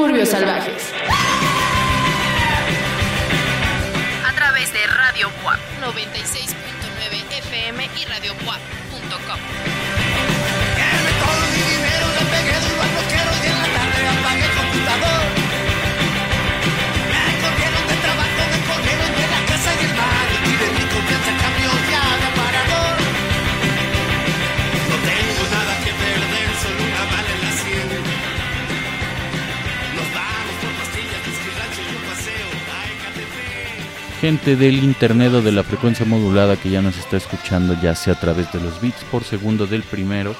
Suburbios Salvajes. A través de Radio WAP 96.9 FM y Radio gente del internet o de la frecuencia modulada que ya nos está escuchando, ya sea a través de los bits por segundo del primero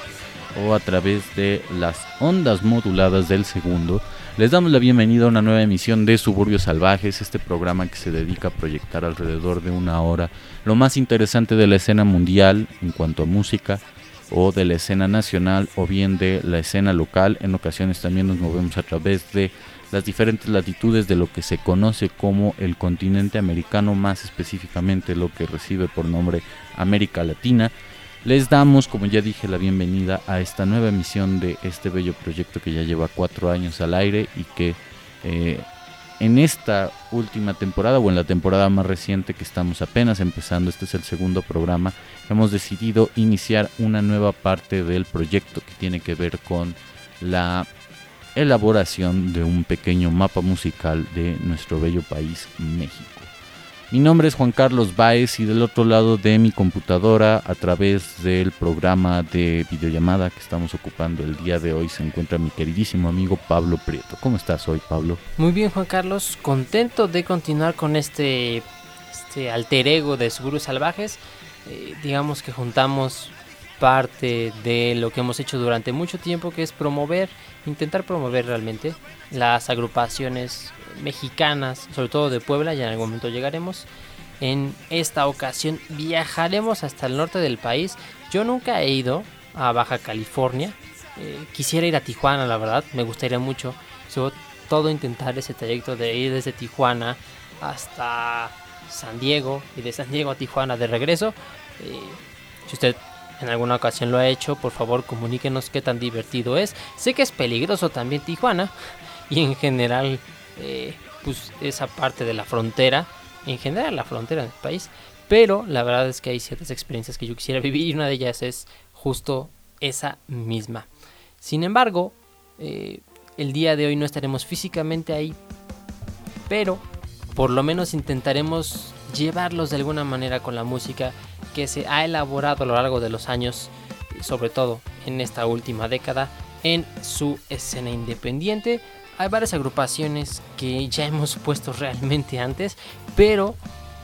o a través de las ondas moduladas del segundo. Les damos la bienvenida a una nueva emisión de Suburbios Salvajes, este programa que se dedica a proyectar alrededor de una hora lo más interesante de la escena mundial en cuanto a música o de la escena nacional o bien de la escena local. En ocasiones también nos movemos a través de las diferentes latitudes de lo que se conoce como el continente americano, más específicamente lo que recibe por nombre América Latina. Les damos, como ya dije, la bienvenida a esta nueva emisión de este bello proyecto que ya lleva cuatro años al aire y que eh, en esta última temporada o en la temporada más reciente que estamos apenas empezando, este es el segundo programa, hemos decidido iniciar una nueva parte del proyecto que tiene que ver con la elaboración de un pequeño mapa musical de nuestro bello país México. Mi nombre es Juan Carlos Baez y del otro lado de mi computadora, a través del programa de videollamada que estamos ocupando el día de hoy, se encuentra mi queridísimo amigo Pablo Prieto. ¿Cómo estás hoy, Pablo? Muy bien, Juan Carlos, contento de continuar con este, este alter ego de Seguros Salvajes. Eh, digamos que juntamos parte de lo que hemos hecho durante mucho tiempo, que es promover, intentar promover realmente las agrupaciones mexicanas, sobre todo de Puebla, ya en algún momento llegaremos. En esta ocasión viajaremos hasta el norte del país. Yo nunca he ido a Baja California. Eh, quisiera ir a Tijuana, la verdad, me gustaría mucho. Sobre todo intentar ese trayecto de ir desde Tijuana hasta San Diego y de San Diego a Tijuana de regreso. Eh, si usted en alguna ocasión lo ha hecho, por favor comuníquenos qué tan divertido es. Sé que es peligroso también Tijuana y en general eh, pues esa parte de la frontera, en general la frontera del país, pero la verdad es que hay ciertas experiencias que yo quisiera vivir y una de ellas es justo esa misma. Sin embargo, eh, el día de hoy no estaremos físicamente ahí, pero por lo menos intentaremos llevarlos de alguna manera con la música que se ha elaborado a lo largo de los años, sobre todo en esta última década, en su escena independiente. Hay varias agrupaciones que ya hemos puesto realmente antes, pero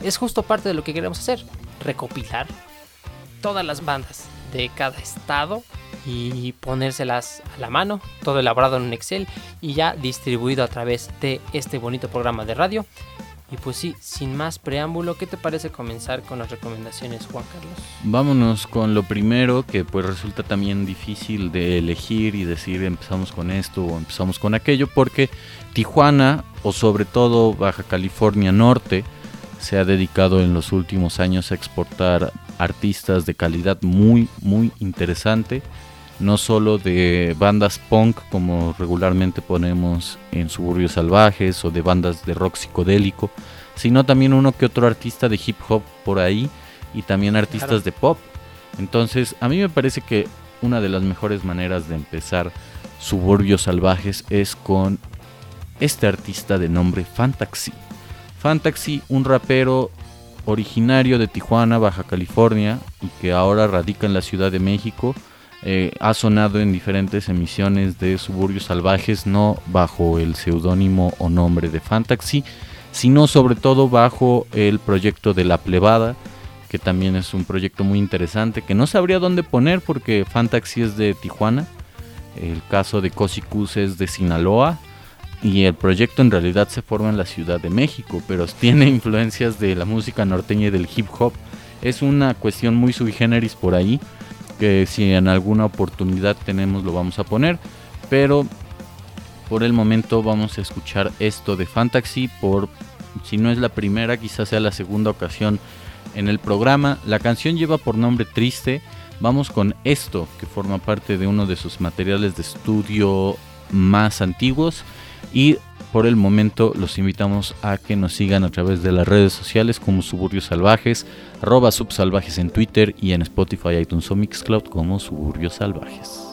es justo parte de lo que queremos hacer, recopilar todas las bandas de cada estado y ponérselas a la mano, todo elaborado en Excel y ya distribuido a través de este bonito programa de radio. Y pues sí, sin más preámbulo, ¿qué te parece comenzar con las recomendaciones, Juan Carlos? Vámonos con lo primero que pues resulta también difícil de elegir y decir empezamos con esto o empezamos con aquello porque Tijuana o sobre todo Baja California Norte se ha dedicado en los últimos años a exportar artistas de calidad muy muy interesante no solo de bandas punk como regularmente ponemos en Suburbios Salvajes o de bandas de rock psicodélico, sino también uno que otro artista de hip hop por ahí y también artistas Claro. de pop. Entonces, a mí me parece que una de las mejores maneras de empezar Suburbios Salvajes es con este artista de nombre Fantaxi. Fantaxi, un rapero originario de Tijuana, Baja California, y que ahora radica en la Ciudad de México. Eh, ha sonado en diferentes emisiones de Suburbios Salvajes, no bajo el seudónimo o nombre de Fantaxi, sino sobre todo bajo el proyecto de La Plebada, que también es un proyecto muy interesante, que no sabría dónde poner porque Fantaxi es de Tijuana, el caso de Cosicus es de Sinaloa, y el proyecto en realidad se forma en la Ciudad de México, pero tiene influencias de la música norteña y del hip hop. Es una cuestión muy sui generis por ahí, que si en alguna oportunidad tenemos lo vamos a poner, pero por el momento vamos a escuchar esto de Fantaxi por si no es la primera, quizás sea la segunda ocasión en el programa. La canción lleva por nombre Triste. Vamos con esto, que forma parte de uno de sus materiales de estudio más antiguos. Y por el momento los invitamos a que nos sigan a través de las redes sociales como Suburbios Salvajes, arroba subsalvajes en Twitter y en Spotify, iTunes o Mixcloud como Suburbios Salvajes.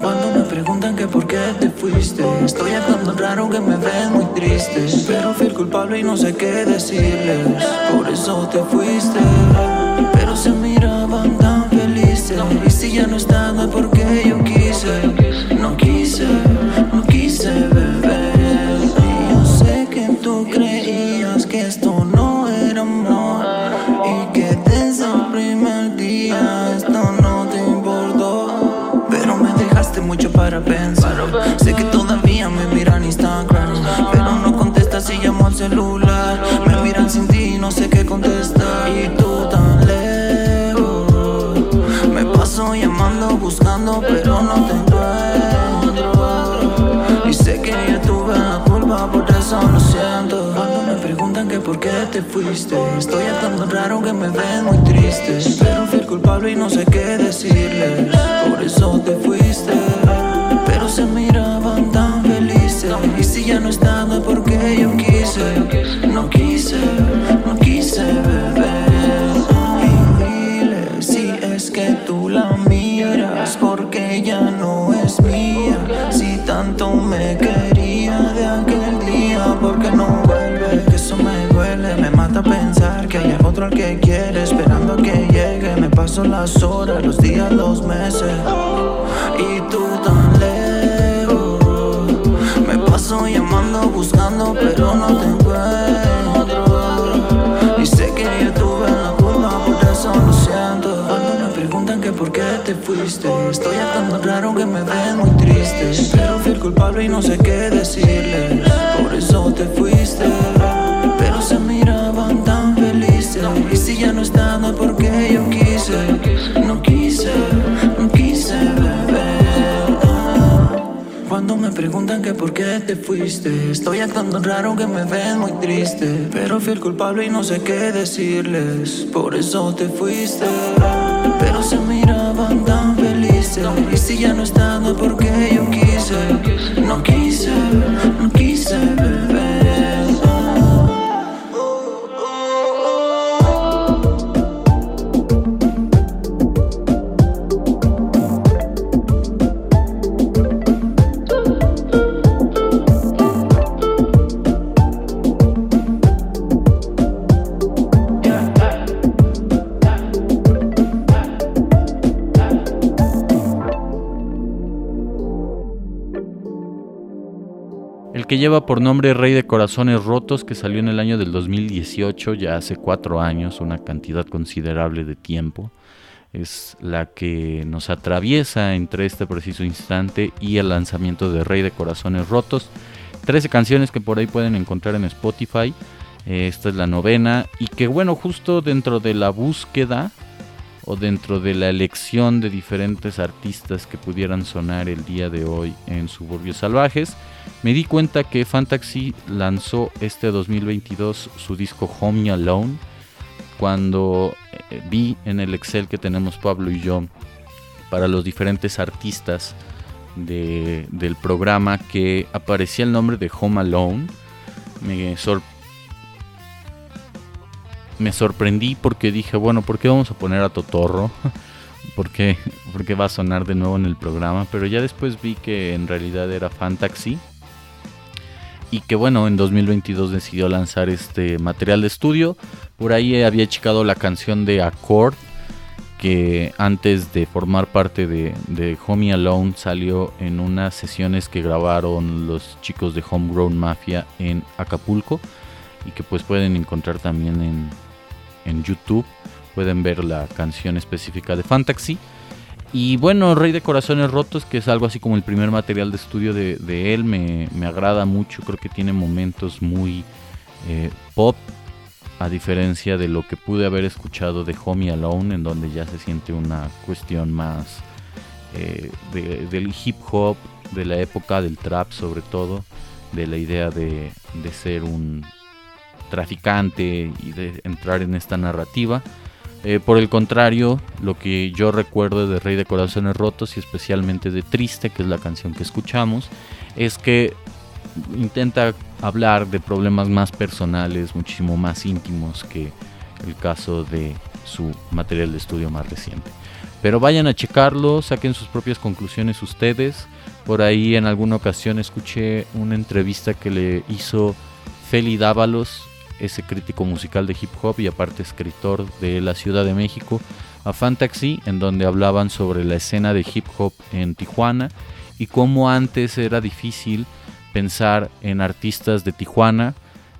Cuando me preguntan que por qué te fuiste Estoy actuando raro que me ven muy triste Pero fui el culpable y no sé qué decirles no sé qué contestar. Y tú tan lejos. Me paso llamando, buscando Pero no te encuentro. Y sé que yo tuve la culpa Por eso lo siento. Cuando me preguntan que por qué te fuiste Estoy actuando raro que me ven muy triste. Pero fui culpable y no sé qué decirles. Por eso te fuiste. Pero se miraban tan felices. Y si ya no estás no es porque yo quise, no quise Que quiere esperando que llegue. Me paso las horas, los días, los meses. Y tú tan lejos. Me paso llamando, buscando pero no te encuentro. Y sé que yo tuve la culpa, por eso lo siento. Cuando me preguntan que por qué te fuiste Estoy actuando raro que me ven muy triste. Pero fui el culpable y no sé qué decirles. Por eso te fuiste Y si ya no estás no es porque yo quise No quise, no quise beber. Cuando me preguntan que por qué te fuiste Estoy actuando raro que me ven muy triste. Pero fui el culpable y no sé qué decirles Por eso te fuiste. Pero se miraban tan felices Y si ya no estás no es porque yo quise No quise, no quise beber que lleva por nombre Rey de Corazones Rotos, que salió en el año del 2018, ya hace cuatro años, una cantidad considerable de tiempo, es la que nos atraviesa entre este preciso instante y el lanzamiento de Rey de Corazones Rotos. 13 canciones que por ahí pueden encontrar en Spotify. Eh, esta es la novena y que bueno, justo dentro de la búsqueda o dentro de la elección de diferentes artistas que pudieran sonar el día de hoy en Suburbios Salvajes, me di cuenta que Fantasy lanzó este 2022 su disco Home Alone. Cuando eh, vi en el Excel que tenemos Pablo y yo para los diferentes artistas de- del programa que aparecía el nombre de Home Alone, me, sor- me sorprendí porque dije, bueno, ¿por qué vamos a poner a Totorro? ¿Por qué? Porque va a sonar de nuevo en el programa. Pero ya después vi que en realidad era Fantasy. Y que bueno, en 2022 decidió lanzar este material de estudio. Por ahí había checado la canción de Accord. Que antes de formar parte de, de Homie Alone salió en unas sesiones que grabaron los chicos de Homegrown Mafia en Acapulco. Y que pues pueden encontrar también en, en YouTube. Pueden ver la canción específica de Fantasy. Y bueno, Rey de Corazones Rotos, que es algo así como el primer material de estudio de, de él, me, me agrada mucho. Creo que tiene momentos muy eh, pop, a diferencia de lo que pude haber escuchado de Homie Alone, en donde ya se siente una cuestión más eh, de- del hip hop, de la época del trap sobre todo, de la idea de, de ser un, traficante y de entrar en esta narrativa. Eh, por el contrario, lo que yo recuerdo de Rey de Corazones Rotos y especialmente de Triste, que es la canción que escuchamos, es que intenta hablar de problemas más personales, muchísimo más íntimos que el caso de su material de estudio más reciente. Pero vayan a checarlo, saquen sus propias conclusiones ustedes. Por ahí en alguna ocasión escuché una entrevista que le hizo Feli Dávalos, ese crítico musical de hip hop y aparte escritor de la Ciudad de México, a Fantasy, en donde hablaban sobre la escena de hip hop en Tijuana y cómo antes era difícil pensar en artistas de Tijuana,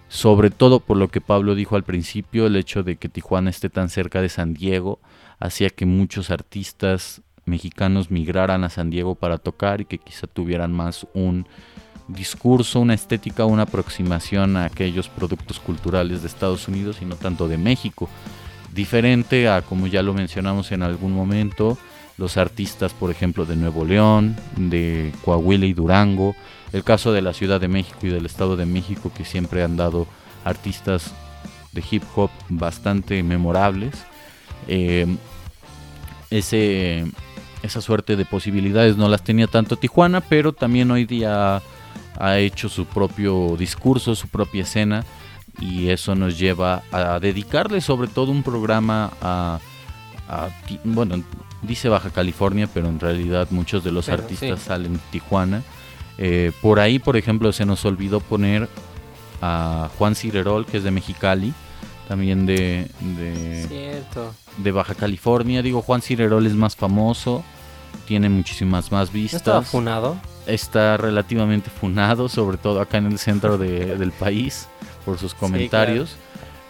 sobre todo por lo que Pablo dijo al principio, el hecho de que Tijuana esté tan cerca de San Diego, hacía que muchos artistas mexicanos migraran a San Diego para tocar y que quizá tuvieran más un discurso, una estética, una aproximación a aquellos productos culturales de Estados Unidos y no tanto de México. Diferente a, como ya lo mencionamos en algún momento, los artistas, por ejemplo, de Nuevo León, de Coahuila y Durango, el caso de la Ciudad de México y del Estado de México, que siempre han dado artistas de hip hop bastante memorables. Eh, ese, esa suerte de posibilidades no las tenía tanto Tijuana, pero también hoy día ha hecho su propio discurso, su propia escena, y eso nos lleva a dedicarle sobre todo un programa a, bueno, dice Baja California, pero en realidad muchos de los artistas salen de Tijuana. Eh, por ahí, por ejemplo, se nos olvidó poner a Juan Cirerol, que es de Mexicali, también de, de, Baja Cierto. Digo, Juan Cirerol es más famoso, tiene muchísimas más vistas. ¿Está funado? Está relativamente funado, sobre todo acá en el centro del país, por sus comentarios.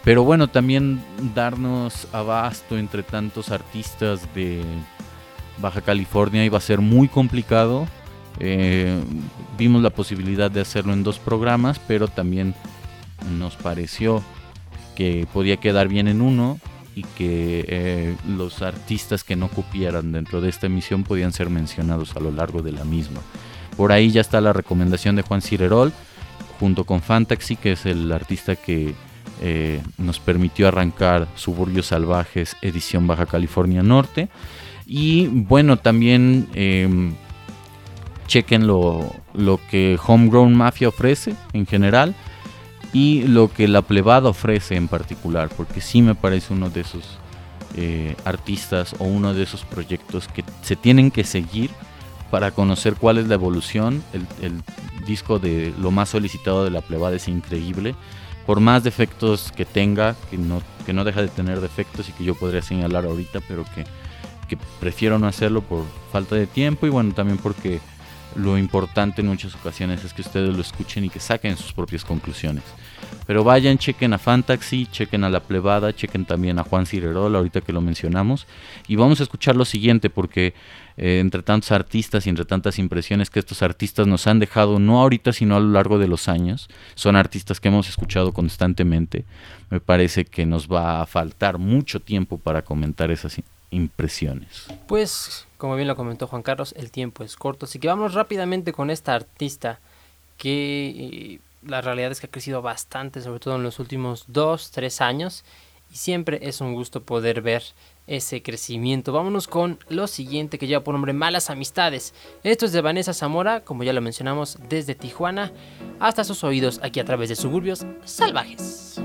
Pero bueno, también darnos abasto entre tantos artistas de Baja California iba a ser muy complicado. Eh, vimos la posibilidad de hacerlo en dos programas, pero también nos pareció que podía quedar bien en uno y que eh, los artistas que no cupieran dentro de esta emisión podían ser mencionados a lo largo de la misma. Por ahí ya está la recomendación de Juan Cirerol, junto con Fantasy, que es el artista que eh, nos permitió arrancar Suburbios Salvajes, edición Baja California Norte. Y bueno, también em, chequen lo, lo que Homegrown Mafia ofrece en general y lo que la plebada ofrece en particular, porque sí me parece uno de esos eh, artistas o uno de esos proyectos que se tienen que seguir para conocer cuál es la evolución. El, el disco de lo más solicitado de la plebada es increíble. Por más defectos que tenga, que no, que no deja de tener defectos y que yo podría señalar ahorita, pero que, que prefiero no hacerlo por falta de tiempo y bueno, también porque lo importante en muchas ocasiones es que ustedes lo escuchen y que saquen sus propias conclusiones. Pero vayan, chequen a Fantasy, chequen a La Plebada, chequen también a Juan Cirerol, ahorita que lo mencionamos. Y vamos a escuchar lo siguiente, porque eh, entre tantos artistas y entre tantas impresiones que estos artistas nos han dejado, no ahorita, sino a lo largo de los años, son artistas que hemos escuchado constantemente. Me parece que nos va a faltar mucho tiempo para comentar esas impresiones. Pues como bien lo comentó Juan Carlos, el tiempo es corto, así que vamos rápidamente con esta artista que eh, la realidad es que ha crecido bastante, sobre todo en los últimos dos, tres años, y siempre es un gusto poder ver ese crecimiento. Vámonos con lo siguiente que lleva por nombre Malas Amistades. Esto es de Vanessa Zamora, como ya lo mencionamos, desde Tijuana hasta sus oídos aquí a través de suburbios salvajes.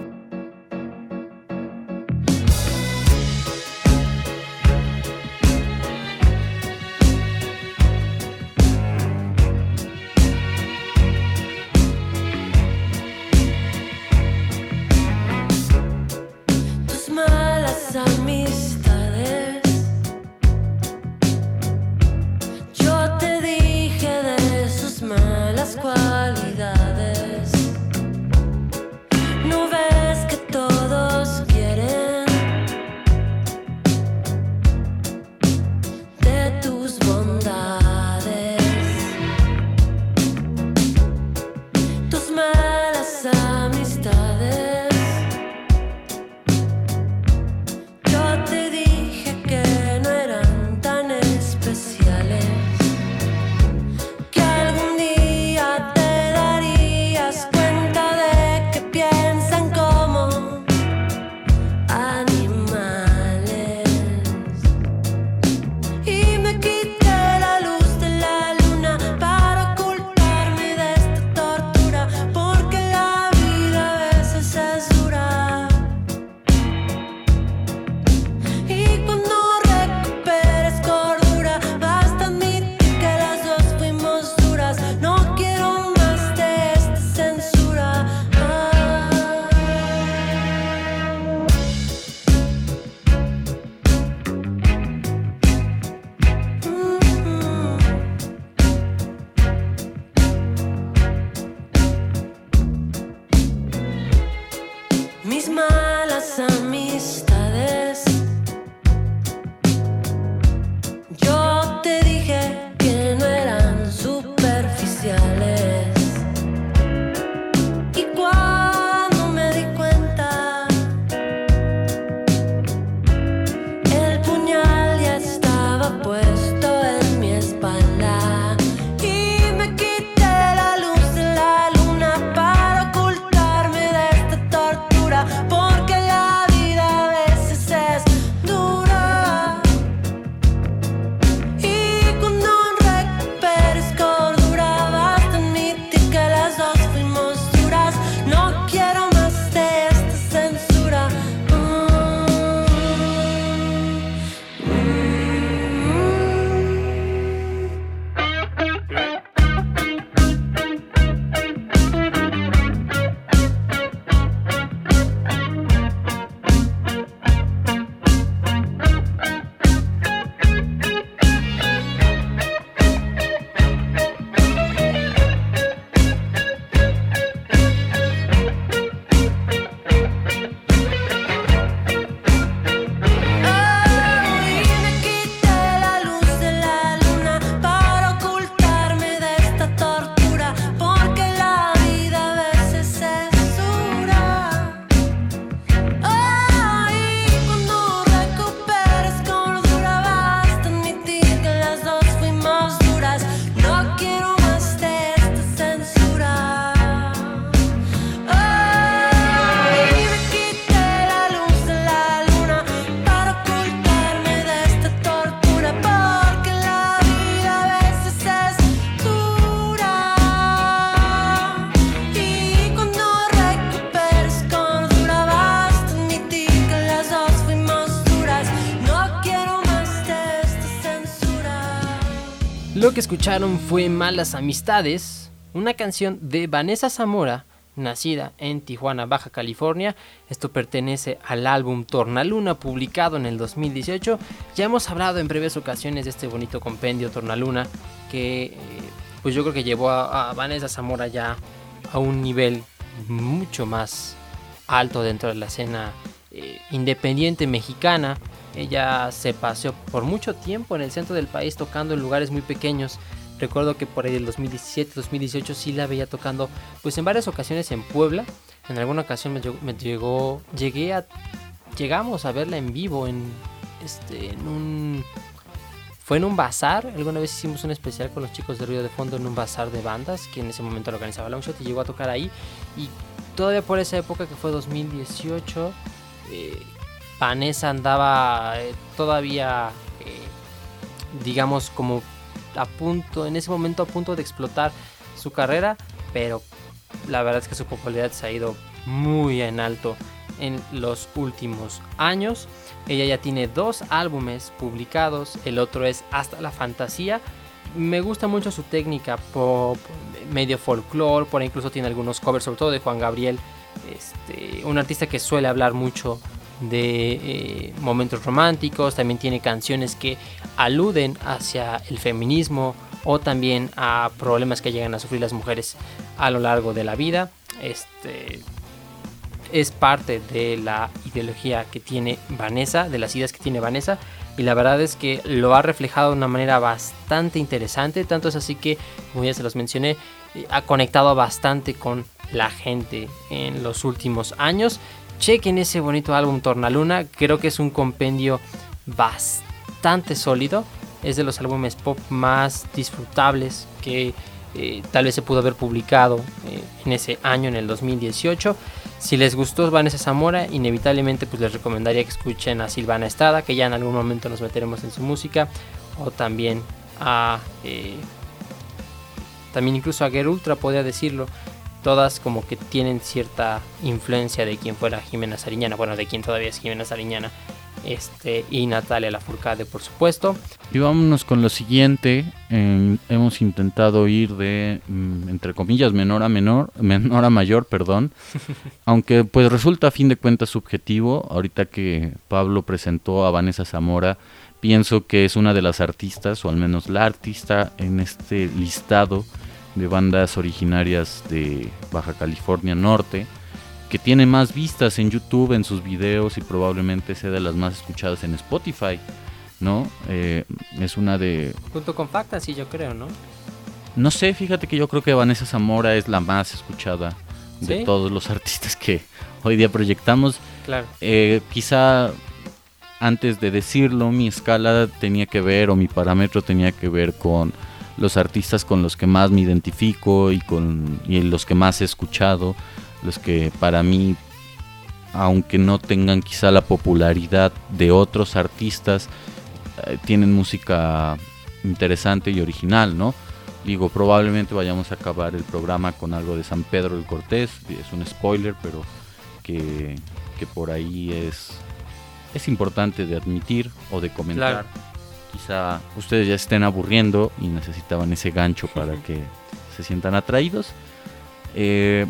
Lo que escucharon fue Malas Amistades, una canción de Vanessa Zamora, nacida en Tijuana, Baja California. Esto pertenece al álbum Tornaluna, publicado en el 2018. Ya hemos hablado en breves ocasiones de este bonito compendio Tornaluna, que eh, pues yo creo que llevó a, Vanessa Zamora ya a un nivel mucho más alto dentro de la escena eh, independiente mexicana. Ella se paseó por mucho tiempo en el centro del país tocando en lugares muy pequeños. Recuerdo que por ahí del 2017, 2018 sí la veía tocando pues en varias ocasiones en Puebla. En alguna ocasión me llegó, llegué a llegamos a verla en vivo en este en un fue en un bazar, alguna vez hicimos un especial con los chicos de Río de Fondo en un bazar de bandas que en ese momento lo organizaba Longshot y llegó a tocar ahí y todavía por esa época que fue 2018 eh, Vanessa andaba eh, todavía, eh, digamos, como a punto, en ese momento a punto de explotar su carrera, pero la verdad es que su popularidad se ha ido muy en alto en los últimos años. Ella ya tiene dos álbumes publicados, el otro es Hasta la Fantasía. Me gusta mucho su técnica pop, medio folclore, por incluso tiene algunos covers, sobre todo de Juan Gabriel, este, un artista que suele hablar mucho de eh, momentos románticos, también tiene canciones que aluden hacia el feminismo o también a problemas que llegan a sufrir las mujeres a lo largo de la vida. Este es parte de la ideología que tiene Vanessa, de las ideas que tiene Vanessa, y la verdad es que lo ha reflejado de una manera bastante interesante, tanto es así que, como ya se los mencioné, ha conectado bastante con la gente en los últimos años chequen ese bonito álbum Tornaluna. Creo que es un compendio bastante sólido. Es de los álbumes pop más disfrutables que eh, tal vez se pudo haber publicado eh, en ese año, en el 2018. Si les gustó Vanessa Zamora, inevitablemente pues les recomendaría que escuchen a Silvana Estrada, que ya en algún momento nos meteremos en su música, o también a... Eh, también incluso a Get Ultra, podría decirlo, todas como que tienen cierta influencia de quien fuera Jimena Sariñana, bueno, de quien todavía es Jimena Sariñana, este, y Natalia Lafourcade, por supuesto. Y vámonos con lo siguiente, hemos intentado ir de, mm, entre comillas, menor a menor, menor a mayor, perdón, aunque pues resulta a fin de cuentas subjetivo, ahorita que Pablo presentó a Vanessa Zamora, pienso que es una de las artistas, o al menos la artista en este listado, de bandas originarias de Baja California Norte, que tiene más vistas en YouTube en sus videos y probablemente sea de las más escuchadas en Spotify, ¿no? Eh, es una de... Junto con Fantasy, yo creo, ¿no? No sé, fíjate que yo creo que Vanessa Zamora es la más escuchada de todos los artistas que hoy día proyectamos. Claro. Eh, quizá antes de decirlo, mi escala tenía que ver o mi parámetro tenía que ver con los artistas con los que más me identifico y con los que más he escuchado, los que para mí aunque no tengan quizá la popularidad de otros artistas, eh, tienen música interesante y original, ¿no? Digo, probablemente vayamos a acabar el programa con algo de San Pedro del Cortés, es un spoiler, pero que, por ahí es, es importante de admitir o de comentar quizá ustedes ya estén aburriendo y necesitaban ese gancho para que se sientan atraídos. Eh,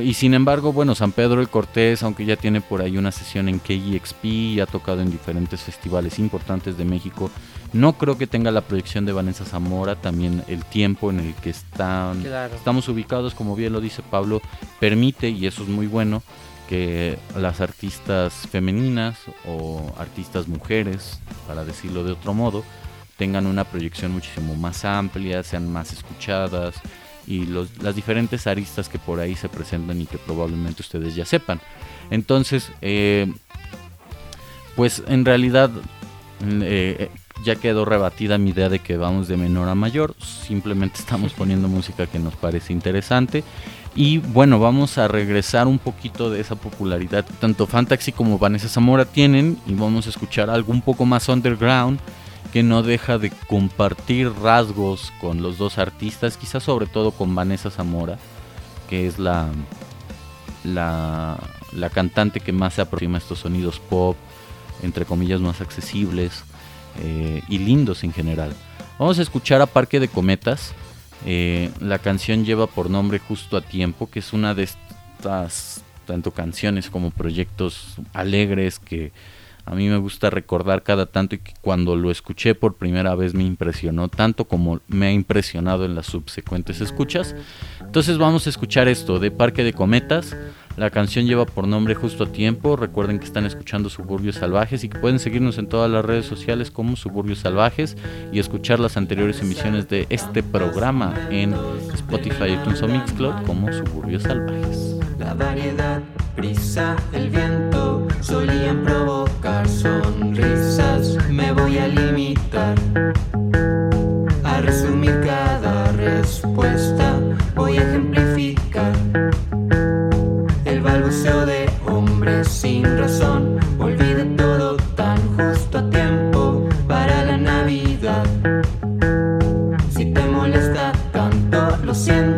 y sin embargo, bueno, San Pedro el Cortés, aunque ya tiene por ahí una sesión en KEXP y ha tocado en diferentes festivales importantes de México, no creo que tenga la proyección de Vanessa Zamora, también el tiempo en el que están, estamos ubicados, como bien lo dice Pablo, permite, y eso es muy bueno, que las artistas femeninas o artistas mujeres, para decirlo de otro modo, tengan una proyección muchísimo más amplia, sean más escuchadas y las diferentes aristas que por ahí se presentan y que probablemente ustedes ya sepan. Entonces, eh, pues en realidad eh, ya quedó rebatida mi idea de que vamos de menor a mayor, simplemente estamos poniendo música que nos parece interesante y bueno, vamos a regresar un poquito de esa popularidad que tanto Fantasy como Vanessa Zamora tienen y vamos a escuchar algo un poco más underground que no deja de compartir rasgos con los dos artistas, quizás sobre todo con Vanessa Zamora, que es la, la, la cantante que más se aproxima a estos sonidos pop, entre comillas más accesibles eh, y lindos en general. Vamos a escuchar a Parque de Cometas. Eh, la canción lleva por nombre Justo a Tiempo, que es una de estas tanto canciones como proyectos alegres que a mí me gusta recordar cada tanto y que cuando lo escuché por primera vez me impresionó tanto como me ha impresionado en las subsecuentes escuchas. Entonces vamos a escuchar esto de Parque de Cometas. La canción lleva por nombre Justo a Tiempo. Recuerden que están escuchando Suburbios Salvajes y que pueden seguirnos en todas las redes sociales como Suburbios Salvajes y escuchar las anteriores emisiones de este programa en Spotify, iTunes o Mixcloud como Suburbios Salvajes. La variedad, brisa, el viento solían provocar sonrisas. Me voy a limitar a resumir cada respuesta. Voy a ejemplificar sin razón. Olvide todo tan justo a tiempo para la Navidad. Si te molesta tanto, lo siento,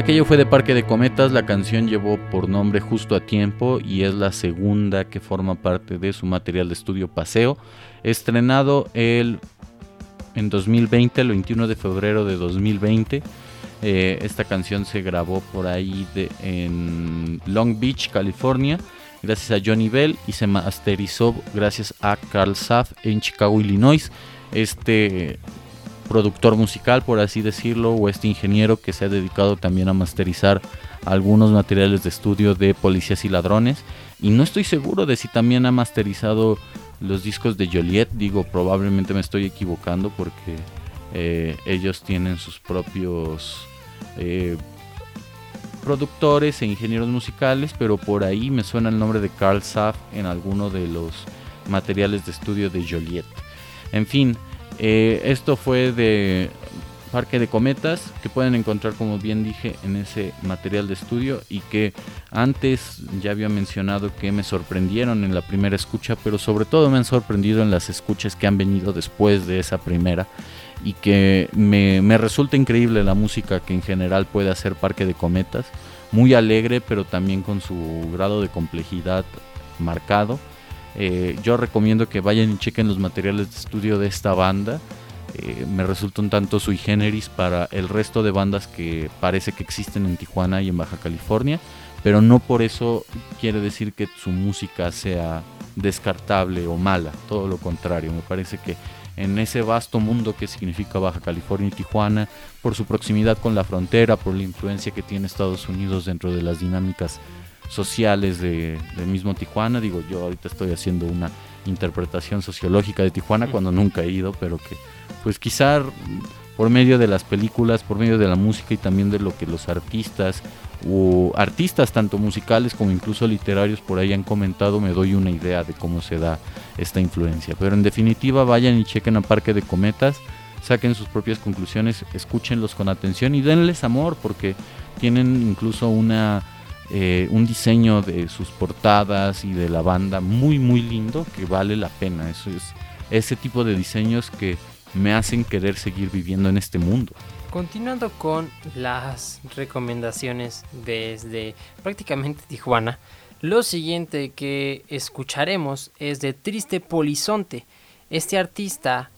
Aquello fue de Parque de Cometas, la canción llevó por nombre Justo a Tiempo y es la segunda que forma parte de su material de estudio Paseo, estrenado el, en 2020, el 21 de febrero de 2020. Eh, esta canción se grabó por ahí de, en Long Beach, California, gracias a Johnny Bell y se masterizó gracias a Carl Saff en Chicago, Illinois. Este productor musical, por así decirlo, o este ingeniero que se ha dedicado también a masterizar algunos materiales de estudio de policías y ladrones. Y no estoy seguro de si también ha masterizado los discos de Joliet. Digo, probablemente me estoy equivocando porque eh, ellos tienen sus propios eh, productores e ingenieros musicales, pero por ahí me suena el nombre de Carl Saff en alguno de los materiales de estudio de Joliet. En fin, eh, esto fue de Parque de Cometas, que pueden encontrar, como bien dije, en ese material de estudio y que antes ya había mencionado que me sorprendieron en la primera escucha, pero sobre todo me han sorprendido en las escuchas que han venido después de esa primera y que me, me resulta increíble la música que en general puede hacer Parque de Cometas, muy alegre, pero también con su grado de complejidad marcado eh, yo recomiendo que vayan y chequen los materiales de estudio de esta banda. Eh, me resulta un tanto sui generis para el resto de bandas que parece que existen en Tijuana y en Baja California, pero no por eso quiere decir que su música sea descartable o mala, todo lo contrario, me parece que en ese vasto mundo que significa Baja California y Tijuana, por su proximidad con la frontera, por la influencia que tiene Estados Unidos dentro de las dinámicas sociales de, mismo Tijuana. Digo, yo ahorita estoy haciendo una interpretación sociológica de Tijuana cuando nunca he ido, pero que pues quizá por medio de las películas, por medio de la música y también de lo que los artistas o artistas tanto musicales como incluso literarios por ahí han comentado, me doy una idea de cómo se da esta influencia. Pero en definitiva vayan y chequen a Parque de Cometas, saquen sus propias conclusiones, escúchenlos con atención y denles amor porque tienen incluso una eh, un diseño de sus portadas y de la banda muy muy lindo que vale la pena. Eso es ese tipo de diseños que me hacen querer seguir viviendo en este mundo. Continuando con las recomendaciones desde prácticamente Tijuana, lo siguiente que escucharemos es de Triste Polizonte. Este artista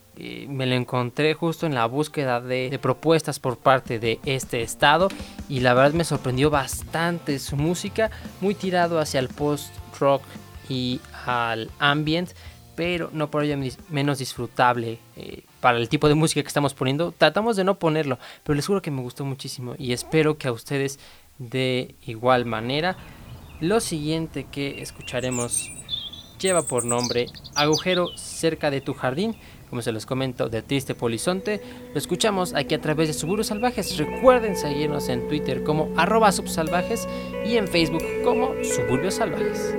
me lo encontré justo en la búsqueda de, propuestas por parte de este estado y la verdad me sorprendió bastante su música, muy tirado hacia el post-rock y al ambient, pero no por ello menos disfrutable eh, para el tipo de música que estamos poniendo. Tratamos de no ponerlo, pero les juro que me gustó muchísimo y espero que a ustedes de igual manera. Lo siguiente que escucharemos lleva por nombre Agujero cerca de tu jardín como se los comento, de Triste Polizonte. Lo escuchamos aquí a través de Suburbios Salvajes. Recuerden seguirnos en Twitter como arroba subsalvajes y en Facebook como Suburbios Salvajes.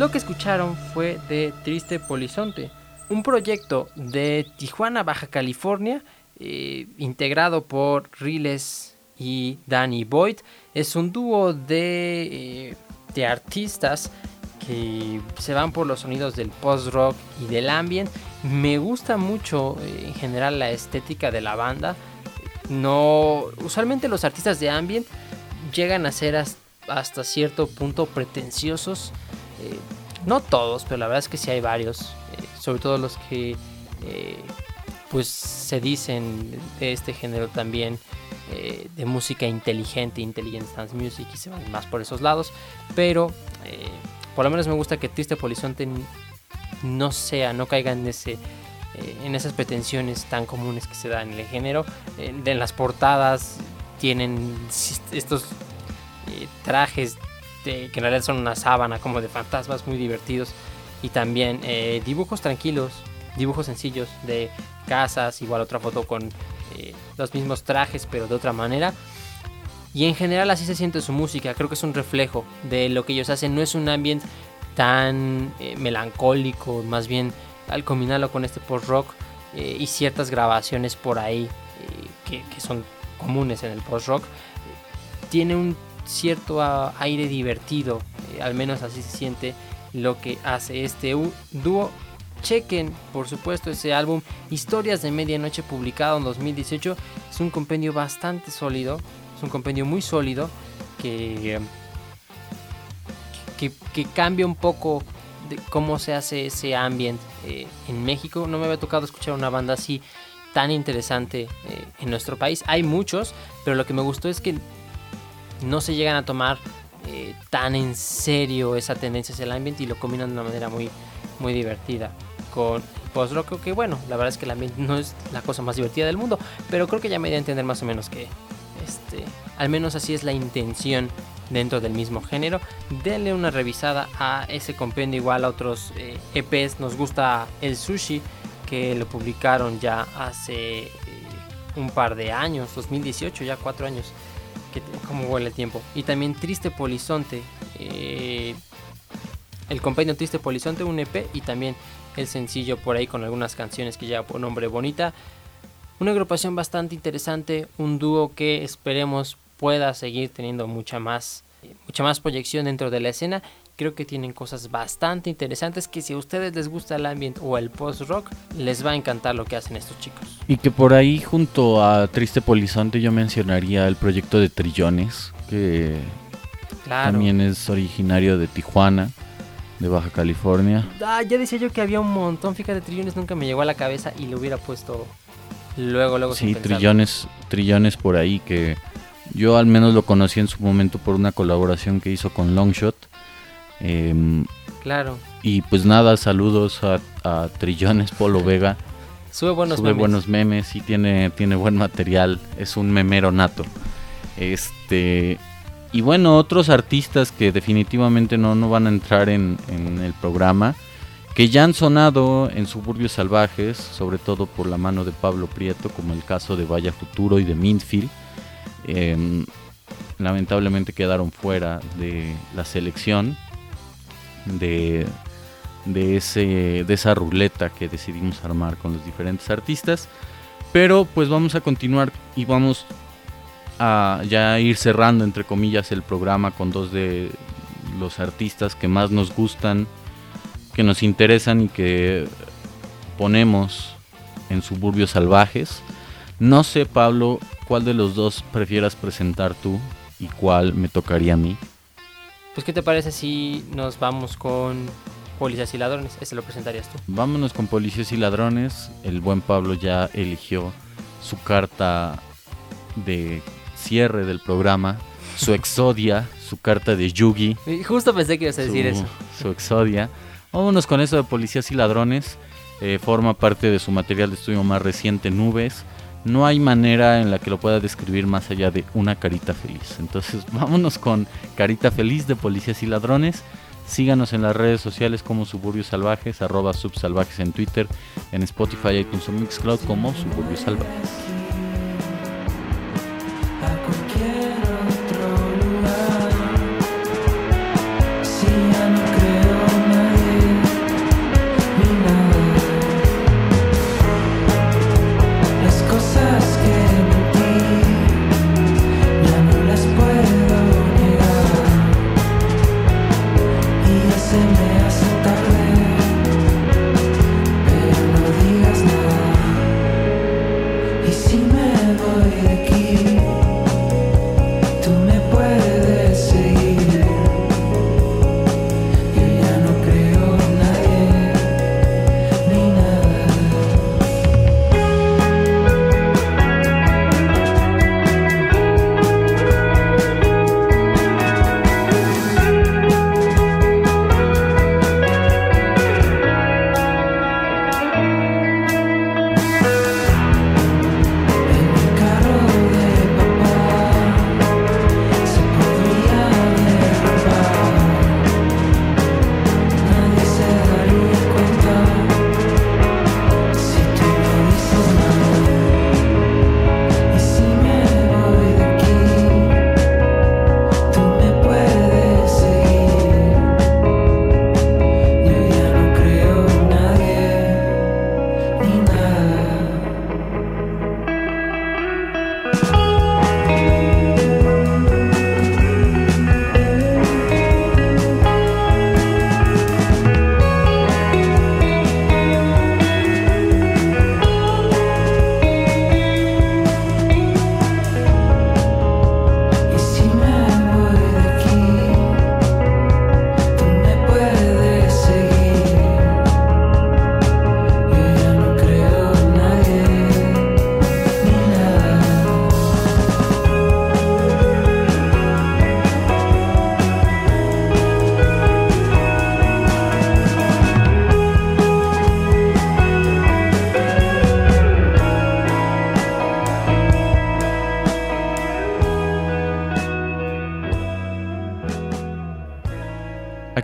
Lo que escucharon fue de Triste Polizonte, un proyecto de Tijuana, Baja California, eh, integrado por Riles y Danny Boyd. Es un dúo de, eh, de artistas que se van por los sonidos del post-rock y del ambient. Me gusta mucho eh, en general la estética de la banda. No, usualmente los artistas de ambient llegan a ser hasta cierto punto pretenciosos. Eh, no todos, pero la verdad es que sí hay varios. eh, sobre todo los que eh, pues se dicen de este género también de música inteligente, intelligent dance music y se van más por esos lados. Pero por lo menos me gusta que Triste Polizonte no sea, no caiga en ese en esas pretensiones tan comunes que se dan en el género. De las portadas tienen estos trajes de- que en realidad son una sábana como de fantasmas muy divertidos y también eh, dibujos tranquilos, dibujos sencillos de casas, igual otra foto con eh, los mismos trajes pero de otra manera. Y en general así se siente su música, creo que es un reflejo de lo que ellos hacen, no es un ambiente tan eh, melancólico, más bien al combinarlo con este post-rock y ciertas grabaciones por ahí que, son comunes en el post-rock, tiene un cierto aire divertido, eh, al menos así se siente lo que hace este dúo. Chequen, por supuesto, ese álbum Historias de Medianoche publicado en 2018. Es un compendio bastante sólido, es un compendio muy sólido que, que, cambia un poco de cómo se hace ese ambient eh, en México. No me había tocado escuchar una banda así tan interesante eh, en nuestro país. Hay muchos, pero lo que me gustó es que no se llegan a tomar eh, tan en serio esa tendencia hacia el ambiente y lo combinan de una manera muy, muy divertida con post rock que bueno la verdad es que el ambiente no es la cosa más divertida del mundo pero creo que ya me di a entender más o menos que este al menos así es la intención dentro del mismo género. Denle una revisada a ese compendio igual a otros eh, EPs nos gusta el sushi que lo publicaron ya hace eh, un par de años 2018 ya cuatro años que cómo huele el tiempo. Y también Triste Polizonte, eh, el compendio Triste Polizonte, un EP y también el sencillo por ahí con algunas canciones que lleva por nombre Bonita. Una agrupación bastante interesante, un dúo que esperemos pueda seguir teniendo mucha más, mucha más proyección dentro de la escena. Creo que tienen cosas bastante interesantes que si a ustedes les gusta el ambient o el post-rock, les va a encantar lo que hacen estos chicos. Y que por ahí junto a Triste Polizonte yo mencionaría el proyecto de Trillones, que Claro. también es originario de Tijuana, de Baja California. Ah, ya decía yo que había un montón, fíjate, trillones nunca me llegó a la cabeza y lo hubiera puesto luego, luego. Sí, trillones, trillones por ahí que yo al menos lo conocí en su momento por una colaboración que hizo con Longshot. Em, Claro, y pues nada, saludos a, a Trillones Polo Vega. sube buenos Sube memes. buenos memes y tiene, tiene buen material. Es un memero nato. Este. Y bueno, otros artistas que definitivamente no, no van a entrar en, en el programa. Que ya han sonado en Suburbios Salvajes, sobre todo por la mano de Pablo Prieto, como el caso de Vaya Futuro y de Mintfield. Em, lamentablemente quedaron fuera de la selección de, de, ese, de esa ruleta que decidimos armar con los diferentes artistas. Pero pues vamos a continuar y vamos a ya ir cerrando entre comillas el programa con dos de los artistas que más nos gustan, que nos interesan y que ponemos en suburbios salvajes. No sé Pablo cuál de los dos prefieras presentar tú y cuál me tocaría a mí. Pues, ¿qué te parece si nos vamos con Policías y Ladrones? Ese lo presentarías tú. Vámonos con policías y ladrones. El buen Pablo ya eligió su carta de cierre del programa, su exodia, su carta de Yugi, justo pensé que ibas a decir su, eso. su exodia. Vámonos con eso de policías y ladrones. Eh, forma parte de su material de estudio más reciente, Nubes. No hay manera en la que lo pueda describir más allá de una carita feliz. Entonces, vámonos con Carita Feliz de Policías y Ladrones. Síganos en las redes sociales como Suburbios Salvajes, subsalvajes en Twitter, en Spotify, iTunes o Mixcloud como Suburbios Salvajes.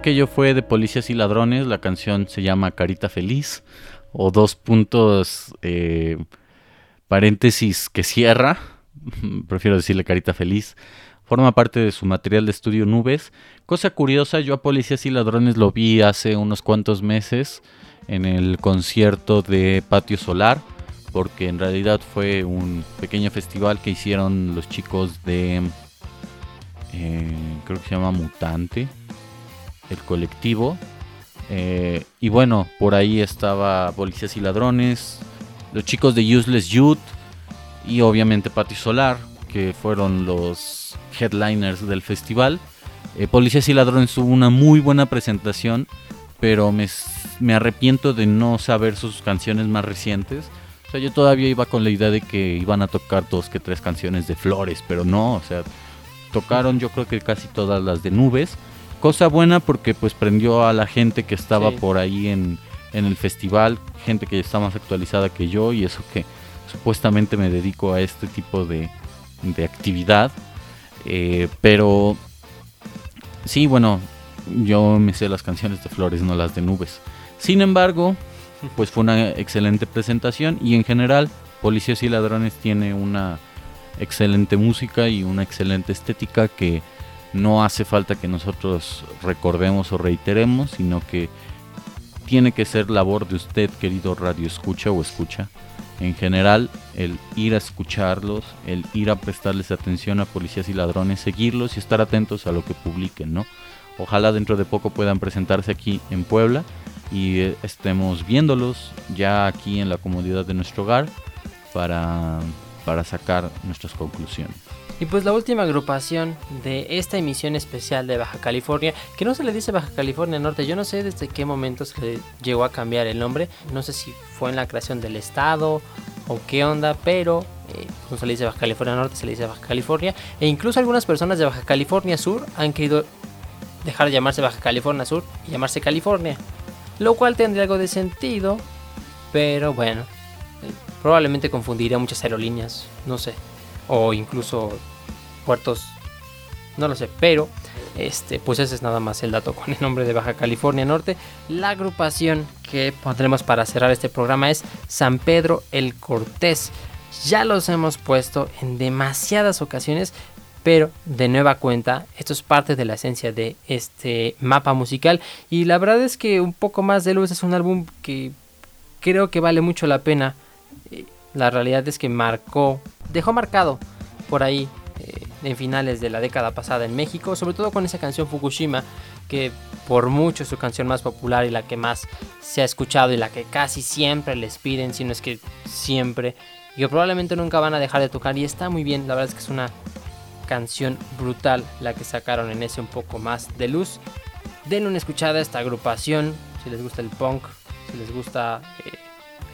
Aquello fue de Policías y Ladrones, la canción se llama Carita Feliz, o dos puntos, eh, paréntesis que cierra, prefiero decirle Carita Feliz, forma parte de su material de estudio Nubes. Cosa curiosa, yo a Policías y Ladrones lo vi hace unos cuantos meses en el concierto de Patio Solar, porque en realidad fue un pequeño festival que hicieron los chicos de, eh, creo que se llama Mutante, el colectivo. Eh, y bueno, por ahí estaba Policías y Ladrones, los chicos de Useless Youth y obviamente Patio Solar, que fueron los headliners del festival. Eh, Policías y Ladrones tuvo una muy buena presentación, pero me, me arrepiento de no saber sus canciones más recientes. O sea, yo todavía iba con la idea de que iban a tocar dos que tres canciones de Flores, pero no, o sea, tocaron yo creo que casi todas las de Nubes. Cosa buena porque pues prendió a la gente que estaba Sí. por ahí en, en el festival, gente que está más actualizada que yo y eso que supuestamente me dedico a este tipo de, de actividad. Eh, pero sí, bueno, yo me sé las canciones de Flores, no las de Nubes. Sin embargo, pues fue una excelente presentación y en general Policías y Ladrones tiene una excelente música y una excelente estética que no hace falta que nosotros recordemos o reiteremos, sino que tiene que ser labor de usted, querido radio escucha o escucha. En general, el ir a escucharlos, el ir a prestarles atención a policías y ladrones, seguirlos y estar atentos a lo que publiquen, ¿no? Ojalá dentro de poco puedan presentarse aquí en Puebla y eh, estemos viéndolos ya aquí en la comodidad de nuestro hogar para, para sacar nuestras conclusiones. Y pues la última agrupación de esta emisión especial de Baja California, que no se le dice Baja California Norte, yo no sé desde qué momento se le llegó a cambiar el nombre, no sé si fue en la creación del estado o qué onda, pero eh, no se le dice Baja California Norte, se le dice Baja California, e incluso algunas personas de Baja California Sur han querido dejar de llamarse Baja California Sur y llamarse California, lo cual tendría algo de sentido, pero bueno, eh, probablemente confundiría muchas aerolíneas, no sé o incluso puertos, no lo sé, pero este, pues ese es nada más el dato con el nombre de Baja California Norte. La agrupación que pondremos para cerrar este programa es San Pedro el Cortés. Ya los hemos puesto en demasiadas ocasiones, pero de nueva cuenta, esto es parte de la esencia de este mapa musical y la verdad es que un poco más de luz es un álbum que creo que vale mucho la pena. La realidad es que marcó, dejó marcado por ahí eh, en finales de la década pasada en México, sobre todo con esa canción Fukushima, que por mucho es su canción más popular y la que más se ha escuchado y la que casi siempre les piden, si no es que siempre, y que probablemente nunca van a dejar de tocar y está muy bien, la verdad es que es una canción brutal la que sacaron en ese un poco más de luz. Denle una escuchada a esta agrupación, si les gusta el punk, si les gusta eh,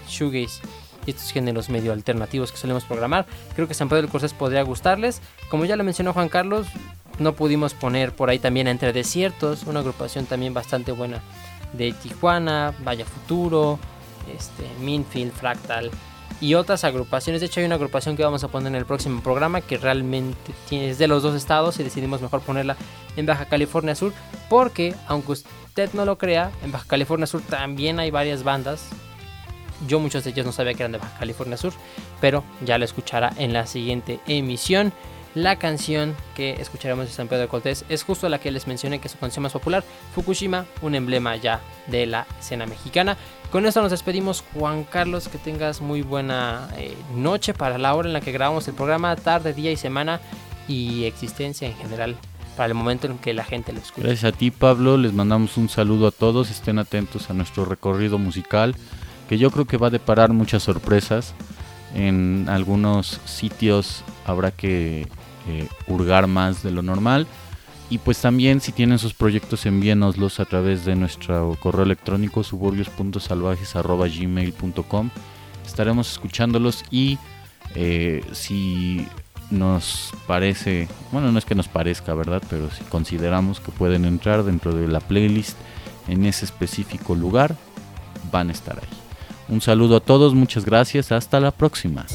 shoegaze y estos géneros medio alternativos que solemos programar. Creo que San Pedro del Cortés podría gustarles. Como ya lo mencionó Juan Carlos, no pudimos poner por ahí también Entre Desiertos, una agrupación también bastante buena de Tijuana, Vaya Futuro, este, Minfield, Fractal y otras agrupaciones. De hecho, hay una agrupación que vamos a poner en el próximo programa que realmente es de los dos estados y decidimos mejor ponerla en Baja California Sur porque, aunque usted no lo crea, en Baja California Sur también hay varias bandas yo muchos de ellos no sabía que eran de Baja California Sur, pero ya lo escuchará en la siguiente emisión. La canción que escucharemos de San Pedro de Cortés es justo la que les mencioné que es su canción más popular, Fukushima, un emblema ya de la escena mexicana. Con esto nos despedimos, Juan Carlos, que tengas muy buena eh, noche para la hora en la que grabamos el programa, tarde, día y semana y existencia en general para el momento en que la gente lo escuche. Gracias a ti Pablo, les mandamos un saludo a todos, estén atentos a nuestro recorrido musical que yo creo que va a deparar muchas sorpresas. En algunos sitios habrá que eh, hurgar más de lo normal. Y pues también si tienen sus proyectos envíenoslos a través de nuestro correo electrónico suburbios.salvajes.gmail.com Estaremos escuchándolos y eh, si nos parece, bueno no es que nos parezca, ¿verdad? Pero si consideramos que pueden entrar dentro de la playlist en ese específico lugar, van a estar ahí. Un saludo a todos, muchas gracias, hasta la próxima.